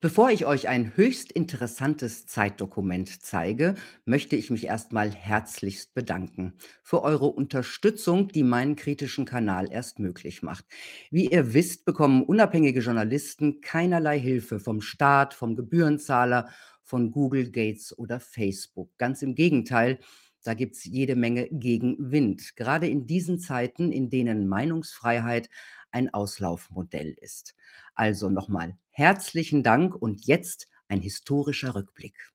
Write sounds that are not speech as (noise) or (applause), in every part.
Bevor ich euch ein höchst interessantes Zeitdokument zeige, möchte ich mich erstmal herzlichst bedanken für eure Unterstützung, die meinen kritischen Kanal erst möglich macht. Wie ihr wisst, bekommen unabhängige Journalisten keinerlei Hilfe vom Staat, vom Gebührenzahler, von Google, Gates oder Facebook. Ganz im Gegenteil, da gibt es jede Menge Gegenwind, gerade in diesen Zeiten, in denen Meinungsfreiheit ein Auslaufmodell ist. Also nochmal herzlichen Dank und jetzt ein historischer Rückblick.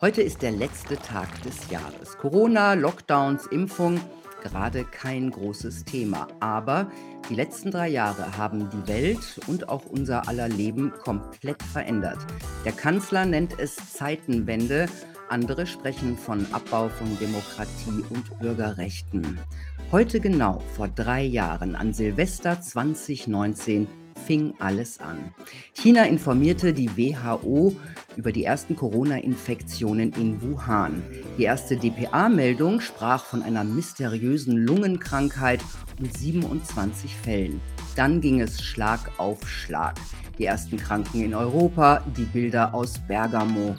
Heute ist der letzte Tag des Jahres. Corona, Lockdowns, Impfung, gerade kein großes Thema. Aber die letzten drei Jahre haben die Welt und auch unser aller Leben komplett verändert. Der Kanzler nennt es Zeitenwende. Andere sprechen von Abbau von Demokratie und Bürgerrechten. Heute genau vor drei Jahren, an Silvester 2019, fing alles an. China informierte die WHO über die ersten Corona-Infektionen in Wuhan. Die erste DPA-Meldung sprach von einer mysteriösen Lungenkrankheit mit 27 Fällen. Dann ging es Schlag auf Schlag. Die ersten Kranken in Europa, die Bilder aus Bergamo.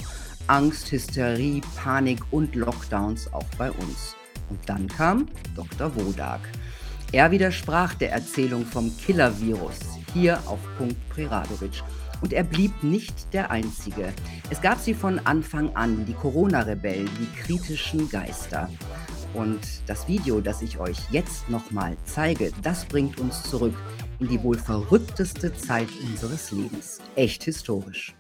Angst, Hysterie, Panik und Lockdowns auch bei uns. Und dann kam Dr. Wodak. Er widersprach der Erzählung vom Killer-Virus hier auf Punkt Preradovic. Und er blieb nicht der Einzige. Es gab sie von Anfang an, die Corona-Rebellen, die kritischen Geister. Und das Video, das ich euch jetzt nochmal zeige, das bringt uns zurück in die wohl verrückteste Zeit unseres Lebens. Echt historisch.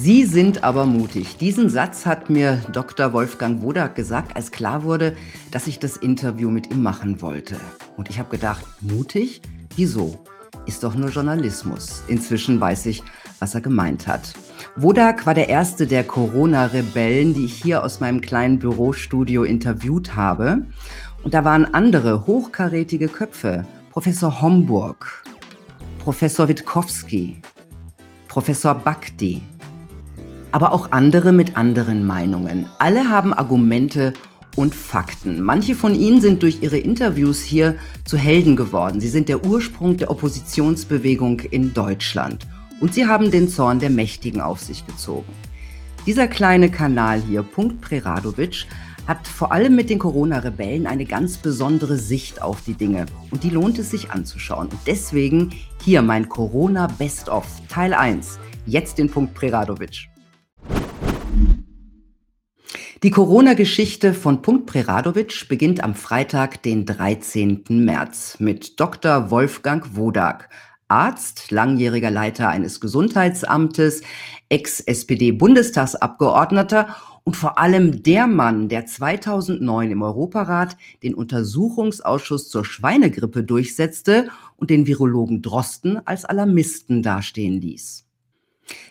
Sie sind aber mutig. Diesen Satz hat mir Dr. Wolfgang Wodak gesagt, als klar wurde, dass ich das Interview mit ihm machen wollte. Und ich habe gedacht, mutig? Wieso? Ist doch nur Journalismus. Inzwischen weiß ich, was er gemeint hat. Wodak war der erste der Corona-Rebellen, die ich hier aus meinem kleinen Bürostudio interviewt habe. Und da waren andere hochkarätige Köpfe. Professor Homburg, Professor Witkowski, Professor Bakti, aber auch andere mit anderen Meinungen. Alle haben Argumente und Fakten. Manche von ihnen sind durch ihre Interviews hier zu Helden geworden. Sie sind der Ursprung der Oppositionsbewegung in Deutschland. Und sie haben den Zorn der Mächtigen auf sich gezogen. Dieser kleine Kanal hier, Punkt Preradovic, hat vor allem mit den Corona-Rebellen eine ganz besondere Sicht auf die Dinge. Und die lohnt es sich anzuschauen. Und deswegen hier mein Corona Best of Teil 1. Jetzt den Punkt Preradovic. Die Corona-Geschichte von Punkt Preradovic beginnt am Freitag, den 13. März, mit Dr. Wolfgang Wodak, Arzt, langjähriger Leiter eines Gesundheitsamtes, Ex-SPD-Bundestagsabgeordneter und vor allem der Mann, der 2009 im Europarat den Untersuchungsausschuss zur Schweinegrippe durchsetzte und den Virologen Drosten als Alarmisten dastehen ließ.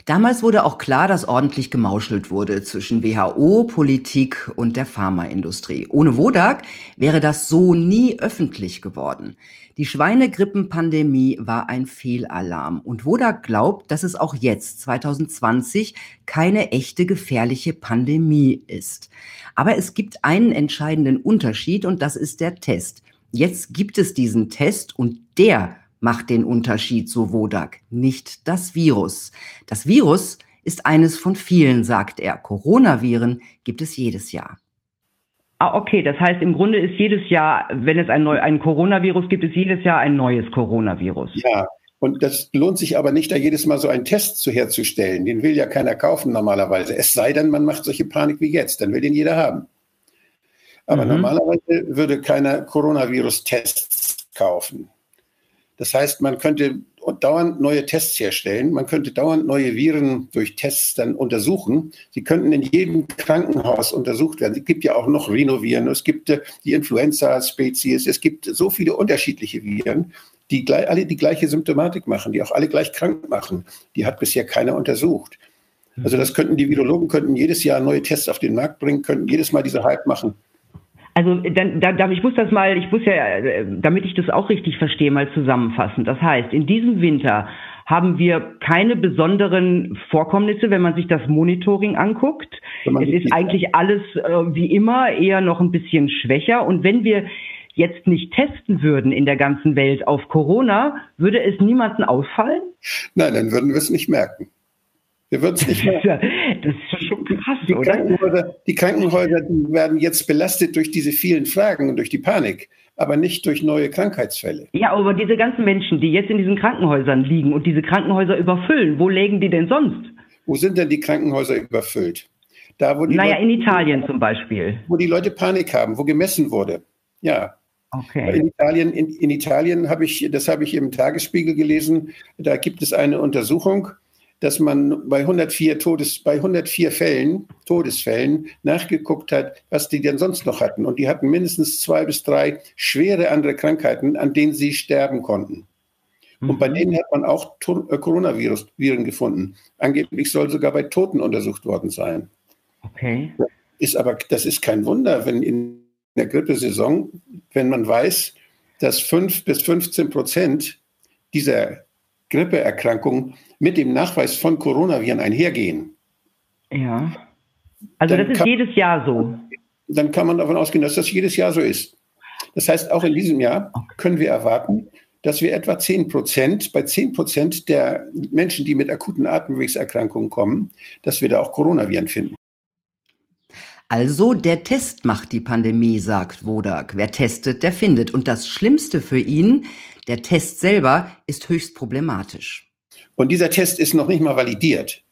Damals wurde auch klar, dass ordentlich gemauschelt wurde zwischen WHO, Politik und der Pharmaindustrie. Ohne Wodak wäre das so nie öffentlich geworden. Die Schweinegrippenpandemie war ein Fehlalarm und Wodak glaubt, dass es auch jetzt, 2020, keine echte gefährliche Pandemie ist. Aber es gibt einen entscheidenden Unterschied und das ist der Test. Jetzt gibt es diesen Test und der macht den Unterschied, so Wodak, nicht das Virus. Das Virus ist eines von vielen, sagt er. Coronaviren gibt es jedes Jahr. Ah, okay, das heißt, im Grunde ist jedes Jahr, wenn es ein, neu, ein Coronavirus gibt, ist jedes Jahr ein neues Coronavirus. Ja, und das lohnt sich aber nicht, da jedes Mal so einen Test zu herzustellen. Den will ja keiner kaufen normalerweise. Es sei denn, man macht solche Panik wie jetzt, dann will den jeder haben. Aber mhm. normalerweise würde keiner Coronavirus-Tests kaufen. Das heißt, man könnte dauernd neue Tests herstellen, man könnte dauernd neue Viren durch Tests dann untersuchen. Sie könnten in jedem Krankenhaus untersucht werden. Es gibt ja auch noch Rhinoviren, es gibt äh, die Influenza-Spezies, es gibt so viele unterschiedliche Viren, die alle die gleiche Symptomatik machen, die auch alle gleich krank machen. Die hat bisher keiner untersucht. Also das könnten die Virologen könnten jedes Jahr neue Tests auf den Markt bringen, könnten jedes Mal diese Hype machen. Also dann, da, ich muss das mal, ich muss ja, äh, damit ich das auch richtig verstehe, mal zusammenfassen. Das heißt, in diesem Winter haben wir keine besonderen Vorkommnisse, wenn man sich das Monitoring anguckt. Es ist eigentlich alles äh, wie immer eher noch ein bisschen schwächer. Und wenn wir jetzt nicht testen würden in der ganzen Welt auf Corona, würde es niemanden auffallen? Nein, dann würden wir es nicht merken. Wir würden es nicht (laughs) merken. Das ist schon krass, die oder? Krankenhäuser, die Krankenhäuser die werden jetzt belastet durch diese vielen Fragen und durch die Panik, aber nicht durch neue Krankheitsfälle. Ja, aber diese ganzen Menschen, die jetzt in diesen Krankenhäusern liegen und diese Krankenhäuser überfüllen, wo legen die denn sonst? Wo sind denn die Krankenhäuser überfüllt? Da, wo die Naja, Leute, in Italien zum Beispiel. wo die Leute Panik haben, wo gemessen wurde. Ja, Okay. In Italien, in, in Italien habe ich, das habe ich im Tagesspiegel gelesen, da gibt es eine Untersuchung, dass man bei 104 Todes, bei 104 Fällen, Todesfällen nachgeguckt hat, was die denn sonst noch hatten. Und die hatten mindestens zwei bis drei schwere andere Krankheiten, an denen sie sterben konnten. Und bei Mhm. denen hat man auch äh, Coronavirus-Viren gefunden. Angeblich soll sogar bei Toten untersucht worden sein. Okay. Ist aber, das ist kein Wunder, wenn in der Grippesaison, wenn man weiß, dass 5 bis 15 Prozent dieser Grippeerkrankungen mit dem Nachweis von Coronaviren einhergehen. Ja. Also das ist kann- jedes Jahr so. Dann kann man davon ausgehen, dass das jedes Jahr so ist. Das heißt, auch in diesem Jahr können wir erwarten, dass wir etwa 10 Prozent, bei 10 Prozent der Menschen, die mit akuten Atemwegserkrankungen kommen, dass wir da auch Coronaviren finden. Also der Test macht die Pandemie, sagt Wodak. Wer testet, der findet. Und das Schlimmste für ihn, der Test selber, ist höchst problematisch. Und dieser Test ist noch nicht mal validiert.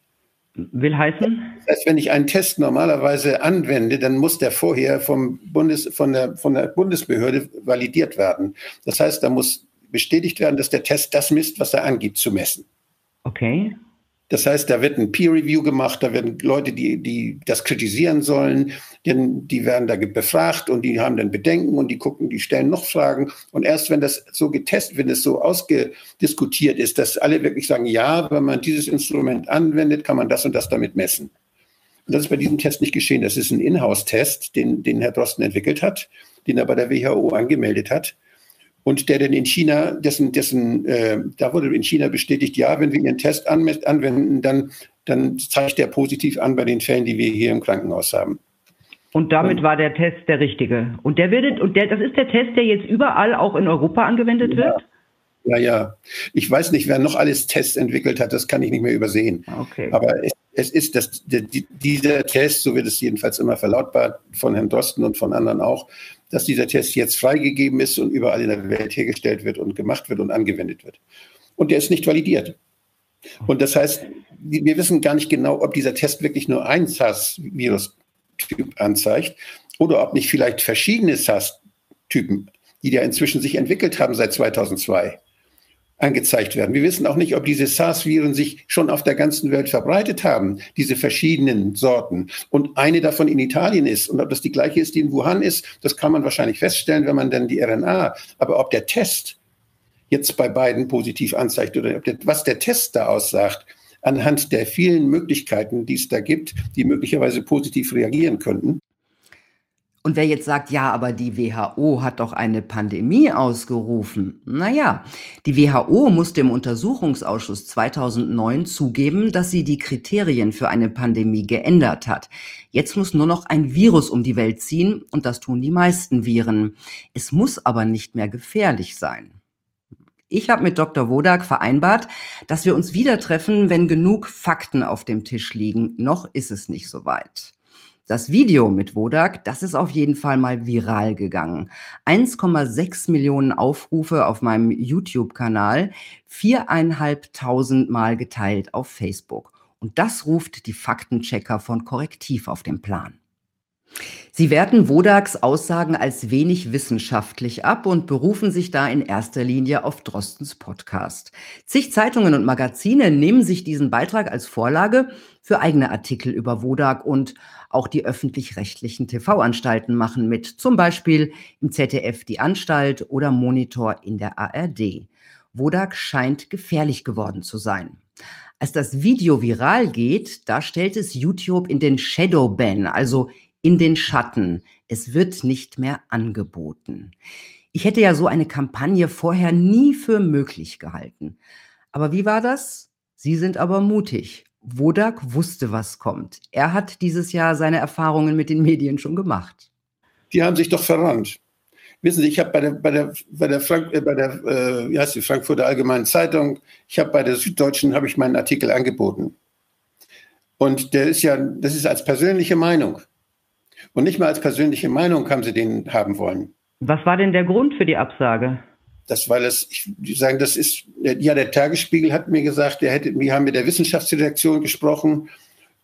Will heißen? Das heißt, wenn ich einen Test normalerweise anwende, dann muss der vorher vom Bundes, von, der, von der Bundesbehörde validiert werden. Das heißt, da muss bestätigt werden, dass der Test das misst, was er angibt zu messen. Okay. Das heißt, da wird ein Peer Review gemacht, da werden Leute, die, die das kritisieren sollen, denn die werden da befragt und die haben dann Bedenken und die gucken, die stellen noch Fragen. Und erst wenn das so getestet, wenn es so ausgediskutiert ist, dass alle wirklich sagen, ja, wenn man dieses Instrument anwendet, kann man das und das damit messen. Und das ist bei diesem Test nicht geschehen. Das ist ein Inhouse-Test, den, den Herr Drosten entwickelt hat, den er bei der WHO angemeldet hat. Und der denn in China, dessen, dessen, äh, da wurde in China bestätigt, ja, wenn wir Ihren Test an, anwenden, dann, dann zeigt der positiv an bei den Fällen, die wir hier im Krankenhaus haben. Und damit war der Test der richtige. Und der wird, und der, das ist der Test, der jetzt überall auch in Europa angewendet Ja. wird? Ja, ja. Ich weiß nicht, wer noch alles Tests entwickelt hat, das kann ich nicht mehr übersehen. Okay. Aber es, es ist das, die, dieser Test, so wird es jedenfalls immer verlautbart von Herrn Drosten und von anderen auch, dass dieser Test jetzt freigegeben ist und überall in der Welt hergestellt wird und gemacht wird und angewendet wird. Und der ist nicht validiert. Und das heißt, wir wissen gar nicht genau, ob dieser Test wirklich nur ein SARS-Virus-Typ anzeigt oder ob nicht vielleicht verschiedene SARS-Typen, die ja inzwischen sich entwickelt haben seit 2002, angezeigt werden. Wir wissen auch nicht, ob diese SARS-Viren sich schon auf der ganzen Welt verbreitet haben, diese verschiedenen Sorten. Und eine davon in Italien ist. Und ob das die gleiche ist, die in Wuhan ist, das kann man wahrscheinlich feststellen, wenn man dann die RNA, aber ob der Test jetzt bei beiden positiv anzeigt oder ob der, was der Test da aussagt, anhand der vielen Möglichkeiten, die es da gibt, die möglicherweise positiv reagieren könnten, Und wer jetzt sagt, ja, aber die WHO hat doch eine Pandemie ausgerufen. Naja, die WHO musste im Untersuchungsausschuss 2009 zugeben, dass sie die Kriterien für eine Pandemie geändert hat. Jetzt muss nur noch ein Virus um die Welt ziehen und das tun die meisten Viren. Es muss aber nicht mehr gefährlich sein. Ich habe mit Dr. Wodak vereinbart, dass wir uns wieder treffen, wenn genug Fakten auf dem Tisch liegen. Noch ist es nicht so weit. Das Video mit Wodak, das ist auf jeden Fall mal viral gegangen. 1,6 Millionen Aufrufe auf meinem YouTube-Kanal, viereinhalbtausend Mal geteilt auf Facebook. Und das ruft die Faktenchecker von Korrektiv auf den Plan. Sie werten Wodaks Aussagen als wenig wissenschaftlich ab und berufen sich da in erster Linie auf Drostens Podcast. Zig Zeitungen und Magazine nehmen sich diesen Beitrag als Vorlage für eigene Artikel über Wodak und auch die öffentlich-rechtlichen TV-Anstalten machen mit, zum Beispiel im ZDF Die Anstalt oder Monitor in der ARD. Wodak scheint gefährlich geworden zu sein. Als das Video viral geht, da stellt es YouTube in den Shadowban, also in den Schatten. Es wird nicht mehr angeboten. Ich hätte ja so eine Kampagne vorher nie für möglich gehalten. Aber wie war das? Sie sind aber mutig. Wodak wusste, was kommt. Er hat dieses Jahr seine Erfahrungen mit den Medien schon gemacht. die haben sich doch verrannt. Wissen Sie, ich habe bei der, bei der, bei der, Frank, äh, bei der äh, wie heißt die, Frankfurter Allgemeinen Zeitung, ich habe bei der Süddeutschen, habe ich meinen Artikel angeboten. Und der ist ja, das ist als persönliche Meinung. Und nicht mal als persönliche Meinung haben sie den haben wollen. Was war denn der Grund für die Absage? Das, weil es, ich sagen, das ist, ja, der Tagesspiegel hat mir gesagt, der hätte, wir haben mit der Wissenschaftsredaktion gesprochen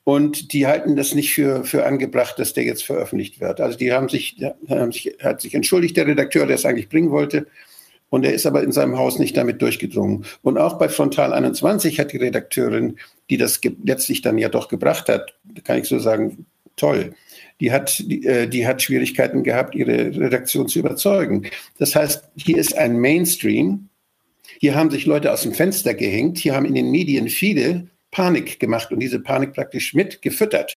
und die halten das nicht für, für angebracht, dass der jetzt veröffentlicht wird. Also die haben sich, haben sich, hat sich entschuldigt, der Redakteur, der es eigentlich bringen wollte. Und er ist aber in seinem Haus nicht damit durchgedrungen. Und auch bei Frontal 21 hat die Redakteurin, die das letztlich dann ja doch gebracht hat, kann ich so sagen, toll, die hat, die, äh, die hat Schwierigkeiten gehabt, ihre Redaktion zu überzeugen. Das heißt, hier ist ein Mainstream. Hier haben sich Leute aus dem Fenster gehängt. Hier haben in den Medien viele Panik gemacht und diese Panik praktisch mit gefüttert.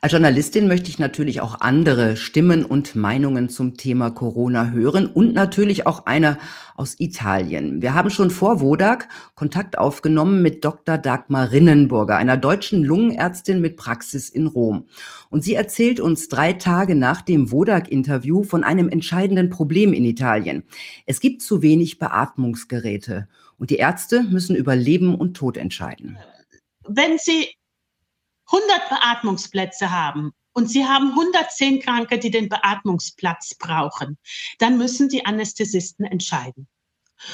Als Journalistin möchte ich natürlich auch andere Stimmen und Meinungen zum Thema Corona hören und natürlich auch eine aus Italien. Wir haben schon vor Wodak Kontakt aufgenommen mit Dr. Dagmar Rinnenburger, einer deutschen Lungenärztin mit Praxis in Rom. Und sie erzählt uns drei Tage nach dem Wodak-Interview von einem entscheidenden Problem in Italien. Es gibt zu wenig Beatmungsgeräte und die Ärzte müssen über Leben und Tod entscheiden. Wenn Sie 100 Beatmungsplätze haben und Sie haben 110 Kranke, die den Beatmungsplatz brauchen, dann müssen die Anästhesisten entscheiden.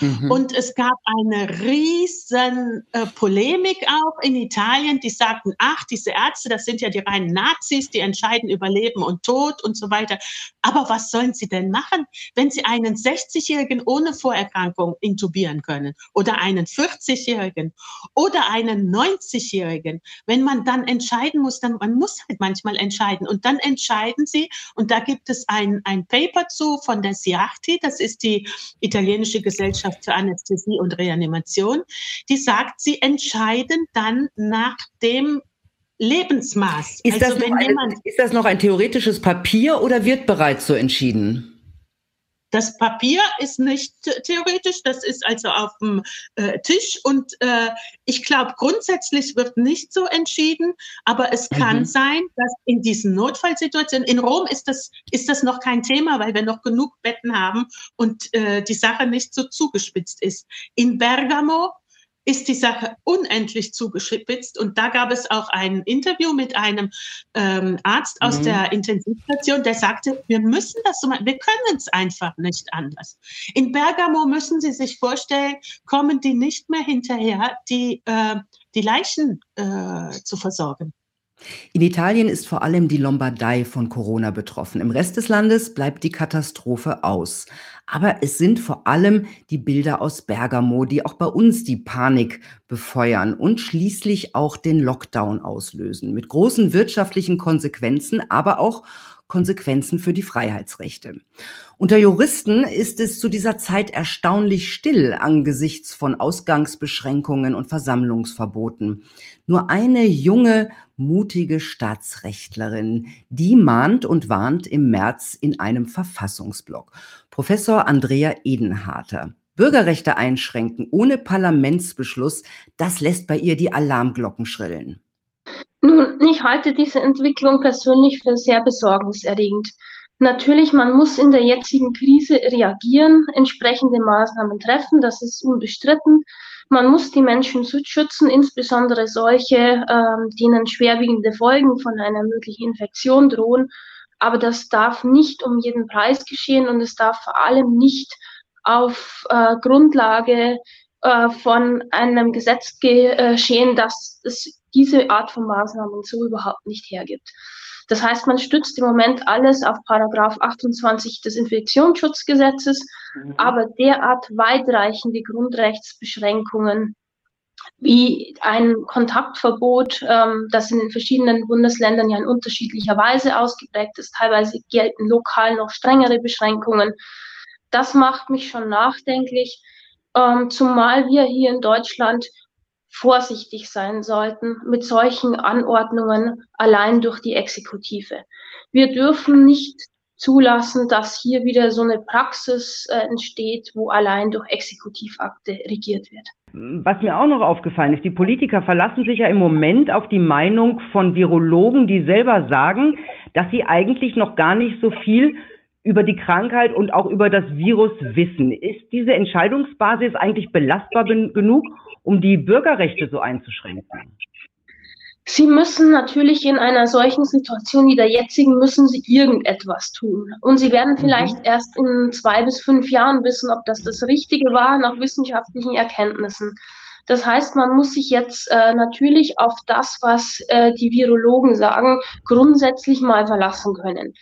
Mhm. Und es gab eine riesen äh, Polemik auch in Italien, die sagten, ach, diese Ärzte, das sind ja die reinen Nazis, die entscheiden über Leben und Tod und so weiter. Aber was sollen sie denn machen, wenn sie einen 60-Jährigen ohne Vorerkrankung intubieren können oder einen 40-Jährigen oder einen 90-Jährigen? Wenn man dann entscheiden muss, dann man muss halt manchmal entscheiden und dann entscheiden sie und da gibt es ein, ein Paper zu von der SIARTI, das ist die italienische Gesellschaft Gesellschaft für Anästhesie und Reanimation, die sagt, sie entscheiden dann nach dem Lebensmaß. Ist, also, das ein, ist das noch ein theoretisches Papier oder wird bereits so entschieden? Das Papier ist nicht theoretisch, das ist also auf dem äh, Tisch und äh, ich glaube, grundsätzlich wird nicht so entschieden, aber es kann mhm. sein, dass in diesen Notfallsituationen, in Rom ist das, ist das noch kein Thema, weil wir noch genug Betten haben und äh, die Sache nicht so zugespitzt ist. In Bergamo ist die Sache unendlich zugespitzt. Und da gab es auch ein Interview mit einem ähm, Arzt aus mhm. der Intensivstation, der sagte, wir müssen das so machen, wir können es einfach nicht anders. In Bergamo müssen Sie sich vorstellen, kommen die nicht mehr hinterher, die, äh, die Leichen äh, zu versorgen. In Italien ist vor allem die Lombardei von Corona betroffen. Im Rest des Landes bleibt die Katastrophe aus. Aber es sind vor allem die Bilder aus Bergamo, die auch bei uns die Panik befeuern und schließlich auch den Lockdown auslösen. Mit großen wirtschaftlichen Konsequenzen, aber auch Konsequenzen für die Freiheitsrechte. Unter Juristen ist es zu dieser Zeit erstaunlich still angesichts von Ausgangsbeschränkungen und Versammlungsverboten. Nur eine junge, mutige Staatsrechtlerin, die mahnt und warnt im März in einem Verfassungsblock. Professor Andrea Edenharter. Bürgerrechte einschränken ohne Parlamentsbeschluss, das lässt bei ihr die Alarmglocken schrillen. Nun, ich halte diese Entwicklung persönlich für sehr besorgniserregend. Natürlich, man muss in der jetzigen Krise reagieren, entsprechende Maßnahmen treffen, das ist unbestritten. Man muss die Menschen schützen, insbesondere solche, ähm, denen schwerwiegende Folgen von einer möglichen Infektion drohen. Aber das darf nicht um jeden Preis geschehen und es darf vor allem nicht auf äh, Grundlage äh, von einem Gesetz geschehen, das es diese Art von Maßnahmen so überhaupt nicht hergibt. Das heißt, man stützt im Moment alles auf Paragraph 28 des Infektionsschutzgesetzes, mhm. aber derart weitreichende Grundrechtsbeschränkungen wie ein Kontaktverbot, ähm, das in den verschiedenen Bundesländern ja in unterschiedlicher Weise ausgeprägt ist. Teilweise gelten lokal noch strengere Beschränkungen. Das macht mich schon nachdenklich, ähm, zumal wir hier in Deutschland vorsichtig sein sollten mit solchen Anordnungen allein durch die Exekutive. Wir dürfen nicht zulassen, dass hier wieder so eine Praxis äh, entsteht, wo allein durch Exekutivakte regiert wird. Was mir auch noch aufgefallen ist, die Politiker verlassen sich ja im Moment auf die Meinung von Virologen, die selber sagen, dass sie eigentlich noch gar nicht so viel über die Krankheit und auch über das Virus wissen. Ist diese Entscheidungsbasis eigentlich belastbar genug, um die Bürgerrechte so einzuschränken? Sie müssen natürlich in einer solchen Situation wie der jetzigen, müssen Sie irgendetwas tun. Und Sie werden mhm. vielleicht mhm. erst in zwei bis fünf Jahren wissen, ob das das Richtige war, nach wissenschaftlichen Erkenntnissen. Das heißt, man muss sich jetzt äh, natürlich auf das, was äh, die Virologen sagen, grundsätzlich mal verlassen können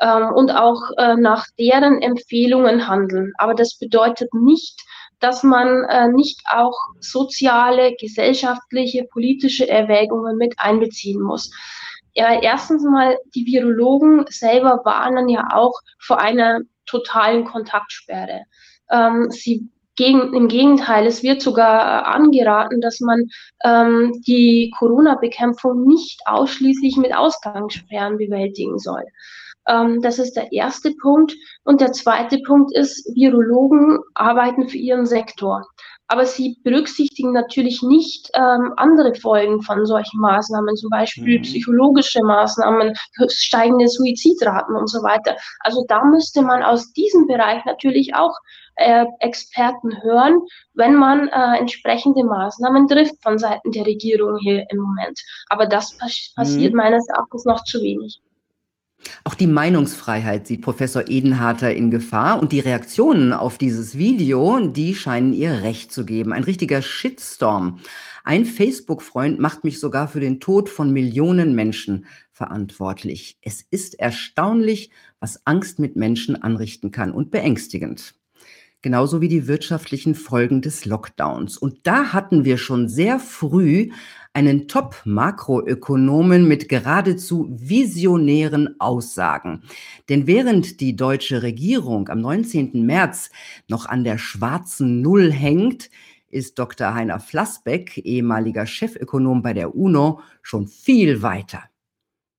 ähm, und auch äh, nach deren Empfehlungen handeln. Aber das bedeutet nicht, dass man äh, nicht auch soziale, gesellschaftliche, politische Erwägungen mit einbeziehen muss. Ja, erstens mal, die Virologen selber warnen ja auch vor einer totalen Kontaktsperre. Ähm, sie gegen, Im Gegenteil, es wird sogar angeraten, dass man ähm, die Corona-Bekämpfung nicht ausschließlich mit Ausgangssperren bewältigen soll. Ähm, das ist der erste Punkt. Und der zweite Punkt ist, Virologen arbeiten für ihren Sektor. Aber sie berücksichtigen natürlich nicht ähm, andere Folgen von solchen Maßnahmen, zum Beispiel mhm. psychologische Maßnahmen, steigende Suizidraten und so weiter. Also da müsste man aus diesem Bereich natürlich auch äh, Experten hören, wenn man äh, entsprechende Maßnahmen trifft von Seiten der Regierung hier im Moment. Aber das pass passiert mhm. meines Erachtens noch zu wenig. Auch die Meinungsfreiheit sieht Professor Edenharter in Gefahr und die Reaktionen auf dieses Video, die scheinen ihr Recht zu geben. Ein richtiger Shitstorm. Ein Facebook-Freund macht mich sogar für den Tod von Millionen Menschen verantwortlich. Es ist erstaunlich, was Angst mit Menschen anrichten kann und beängstigend genauso wie die wirtschaftlichen Folgen des Lockdowns. Und da hatten wir schon sehr früh einen Top-Makroökonomen mit geradezu visionären Aussagen. Denn während die deutsche Regierung am 19. März noch an der schwarzen Null hängt, ist Dr. Heiner Flassbeck, ehemaliger Chefökonom bei der UNO, schon viel weiter.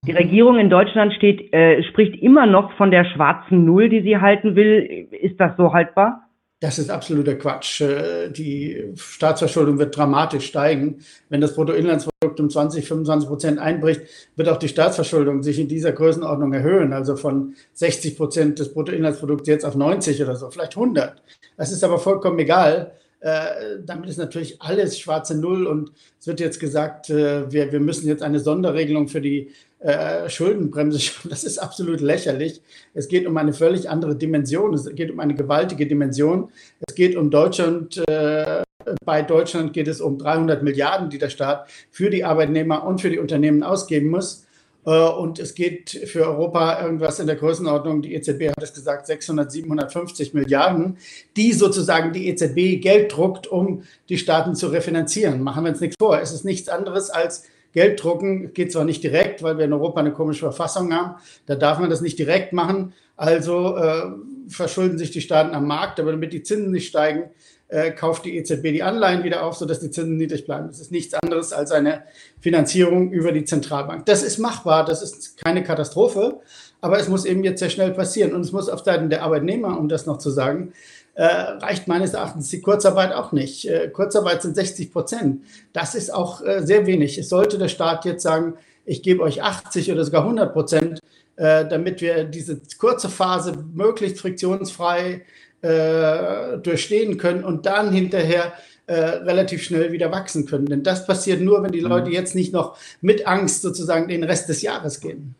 Die Regierung in Deutschland steht, äh, spricht immer noch von der schwarzen Null, die sie halten will. Ist das so haltbar? Das ist absoluter Quatsch. Äh, die Staatsverschuldung wird dramatisch steigen. Wenn das Bruttoinlandsprodukt um 20, 25 Prozent einbricht, wird auch die Staatsverschuldung sich in dieser Größenordnung erhöhen. Also von 60 Prozent des Bruttoinlandsprodukts jetzt auf 90 oder so, vielleicht 100. Das ist aber vollkommen egal. Äh, damit ist natürlich alles schwarze Null und es wird jetzt gesagt, äh, wir, wir müssen jetzt eine Sonderregelung für die äh, Schuldenbremse (laughs) schaffen. Das ist absolut lächerlich. Es geht um eine völlig andere Dimension. Es geht um eine gewaltige Dimension. Es geht um Deutschland. Äh, bei Deutschland geht es um 300 Milliarden, die der Staat für die Arbeitnehmer und für die Unternehmen ausgeben muss. Äh, und es geht für Europa irgendwas in der Größenordnung, die EZB hat es gesagt, 600, 750 Milliarden, die sozusagen die EZB Geld druckt, um die Staaten zu refinanzieren. Machen wir uns nichts vor. Es ist nichts anderes als Geld drucken. Geht zwar nicht direkt, weil wir in Europa eine komische Verfassung haben. Da darf man das nicht direkt machen. Also äh, verschulden sich die Staaten am Markt, aber damit die Zinsen nicht steigen, äh, kauft die EZB die Anleihen wieder auf, sodass die Zinsen niedrig bleiben. Das ist nichts anderes als eine Finanzierung über die Zentralbank. Das ist machbar, das ist keine Katastrophe, aber es muss eben jetzt sehr schnell passieren. Und es muss auf Seiten der Arbeitnehmer, um das noch zu sagen, äh, reicht meines Erachtens die Kurzarbeit auch nicht. Äh, Kurzarbeit sind 60 Prozent. Das ist auch äh, sehr wenig. Es sollte der Staat jetzt sagen, ich gebe euch 80 oder sogar 100 Prozent, äh, damit wir diese kurze Phase möglichst friktionsfrei äh, durchstehen können und dann hinterher äh, relativ schnell wieder wachsen können. Denn das passiert nur, wenn die mhm. Leute jetzt nicht noch mit Angst sozusagen den Rest des Jahres gehen.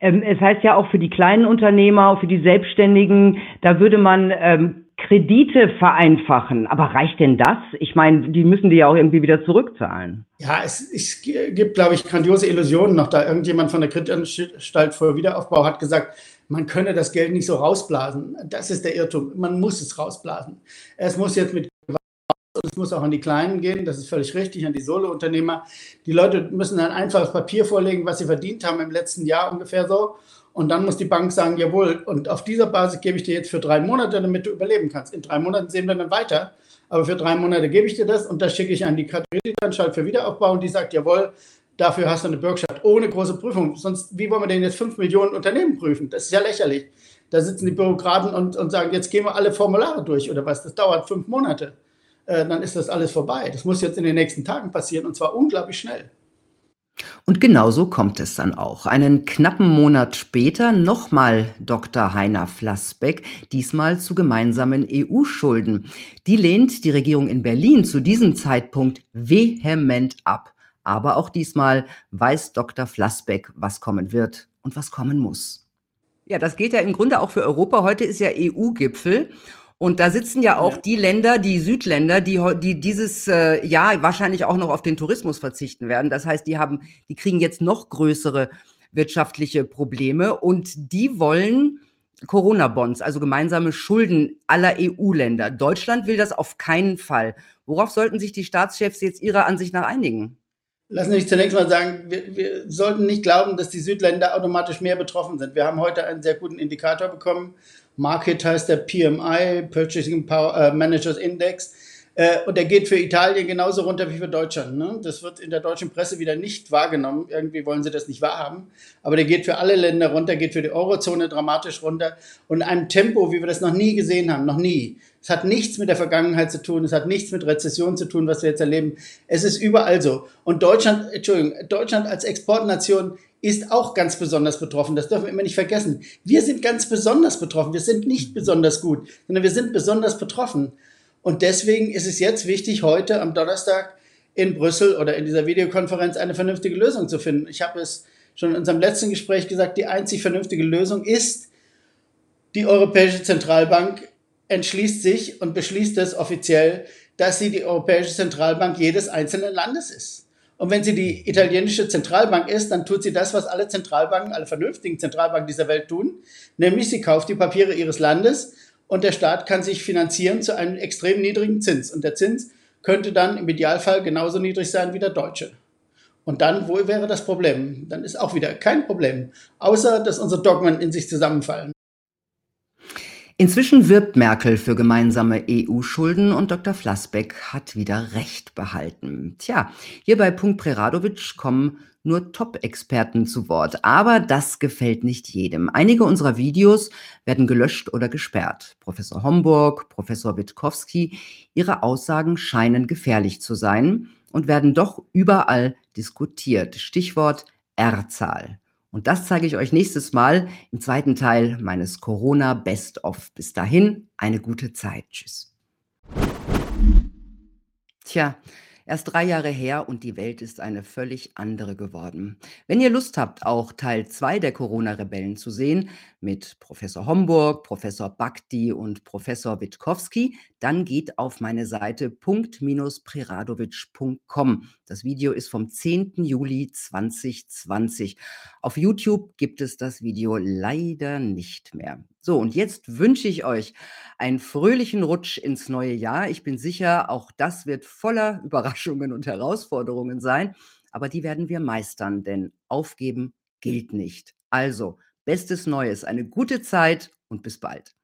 Ähm, es heißt ja auch für die kleinen Unternehmer, für die Selbstständigen, da würde man ähm, Kredite vereinfachen. Aber reicht denn das? Ich meine, die müssen die ja auch irgendwie wieder zurückzahlen. Ja, es, es gibt, glaube ich, grandiose Illusionen noch da. Irgendjemand von der Kreditanstalt für Wiederaufbau hat gesagt, man könne das Geld nicht so rausblasen. Das ist der Irrtum. Man muss es rausblasen. Es muss jetzt mit und es muss auch an die Kleinen gehen, das ist völlig richtig, an die Solo-Unternehmer. Die Leute müssen ein einfaches Papier vorlegen, was sie verdient haben im letzten Jahr ungefähr so. Und dann muss die Bank sagen, jawohl, und auf dieser Basis gebe ich dir jetzt für drei Monate, damit du überleben kannst. In drei Monaten sehen wir dann weiter. Aber für drei Monate gebe ich dir das und das schicke ich an die Kreditanstalt für Wiederaufbau und die sagt, jawohl, dafür hast du eine Bürgschaft ohne große Prüfung. Sonst, wie wollen wir denn jetzt fünf Millionen Unternehmen prüfen? Das ist ja lächerlich. Da sitzen die Bürokraten und, und sagen, jetzt gehen wir alle Formulare durch oder was. Das dauert fünf Monate. Äh, dann ist das alles vorbei. Das muss jetzt in den nächsten Tagen passieren und zwar unglaublich schnell. Und genauso kommt es dann auch. Einen knappen Monat später nochmal Dr. Heiner Flassbeck, diesmal zu gemeinsamen EU-Schulden. Die lehnt die Regierung in Berlin zu diesem Zeitpunkt vehement ab. Aber auch diesmal weiß Dr. Flassbeck, was kommen wird und was kommen muss. Ja, das geht ja im Grunde auch für Europa. Heute ist ja EU-Gipfel. Und da sitzen ja auch ja. die Länder, die Südländer, die, die dieses äh, Jahr wahrscheinlich auch noch auf den Tourismus verzichten werden. Das heißt, die haben, die kriegen jetzt noch größere wirtschaftliche Probleme und die wollen Corona-Bonds, also gemeinsame Schulden aller EU-Länder. Deutschland will das auf keinen Fall. Worauf sollten sich die Staatschefs jetzt ihrer Ansicht nach einigen? Lassen Sie mich zunächst mal sagen, wir, wir, sollten nicht glauben, dass die Südländer automatisch mehr betroffen sind. Wir haben heute einen sehr guten Indikator bekommen Market heißt der PMI, Purchasing Power äh, Managers Index. Äh, und der geht für Italien genauso runter wie für Deutschland. Ne? Das wird in der deutschen Presse wieder nicht wahrgenommen. Irgendwie wollen sie das nicht wahrhaben. Aber der geht für alle Länder runter, geht für die Eurozone dramatisch runter. Und in einem Tempo, wie wir das noch nie gesehen haben, noch nie. Es hat nichts mit der Vergangenheit zu tun, es hat nichts mit Rezession zu tun, was wir jetzt erleben. Es ist überall so. Und Deutschland, Entschuldigung, Deutschland als Exportnation ist auch ganz besonders betroffen. Das dürfen wir immer nicht vergessen. Wir sind ganz besonders betroffen. Wir sind nicht besonders gut, sondern wir sind besonders betroffen. Und deswegen ist es jetzt wichtig, heute am Donnerstag in Brüssel oder in dieser Videokonferenz eine vernünftige Lösung zu finden. Ich habe es schon in unserem letzten Gespräch gesagt, die einzig vernünftige Lösung ist, die Europäische Zentralbank entschließt sich und beschließt es offiziell, dass sie die Europäische Zentralbank jedes einzelnen Landes ist. Und wenn sie die italienische Zentralbank ist, dann tut sie das, was alle Zentralbanken, alle vernünftigen Zentralbanken dieser Welt tun, nämlich sie kauft die Papiere ihres Landes und der Staat kann sich finanzieren zu einem extrem niedrigen Zins. Und der Zins könnte dann im Idealfall genauso niedrig sein wie der deutsche. Und dann, wo wäre das Problem? Dann ist auch wieder kein Problem, außer dass unsere Dogmen in sich zusammenfallen. Inzwischen wirbt Merkel für gemeinsame EU-Schulden und Dr. Flassbeck hat wieder Recht behalten. Tja, hier bei Punkt Preradovic kommen nur Top-Experten zu Wort. Aber das gefällt nicht jedem. Einige unserer Videos werden gelöscht oder gesperrt. Professor Homburg, Professor Witkowski, ihre Aussagen scheinen gefährlich zu sein und werden doch überall diskutiert. Stichwort R-Zahl. Und das zeige ich euch nächstes Mal im zweiten Teil meines Corona Best-of. Bis dahin, eine gute Zeit. Tschüss. Tja, Erst drei Jahre her und die Welt ist eine völlig andere geworden. Wenn ihr Lust habt, auch Teil 2 der Corona-Rebellen zu sehen, mit Professor Homburg, Professor Bakti und Professor Witkowski, dann geht auf meine Seite punkt-preradovic.com. Das Video ist vom 10. Juli 2020. Auf YouTube gibt es das Video leider nicht mehr. So, und jetzt wünsche ich euch einen fröhlichen Rutsch ins neue Jahr. Ich bin sicher, auch das wird voller (laughs) Überraschungen und Herausforderungen sein, aber die werden wir meistern, denn aufgeben gilt nicht. Also, bestes Neues, eine gute Zeit und bis bald.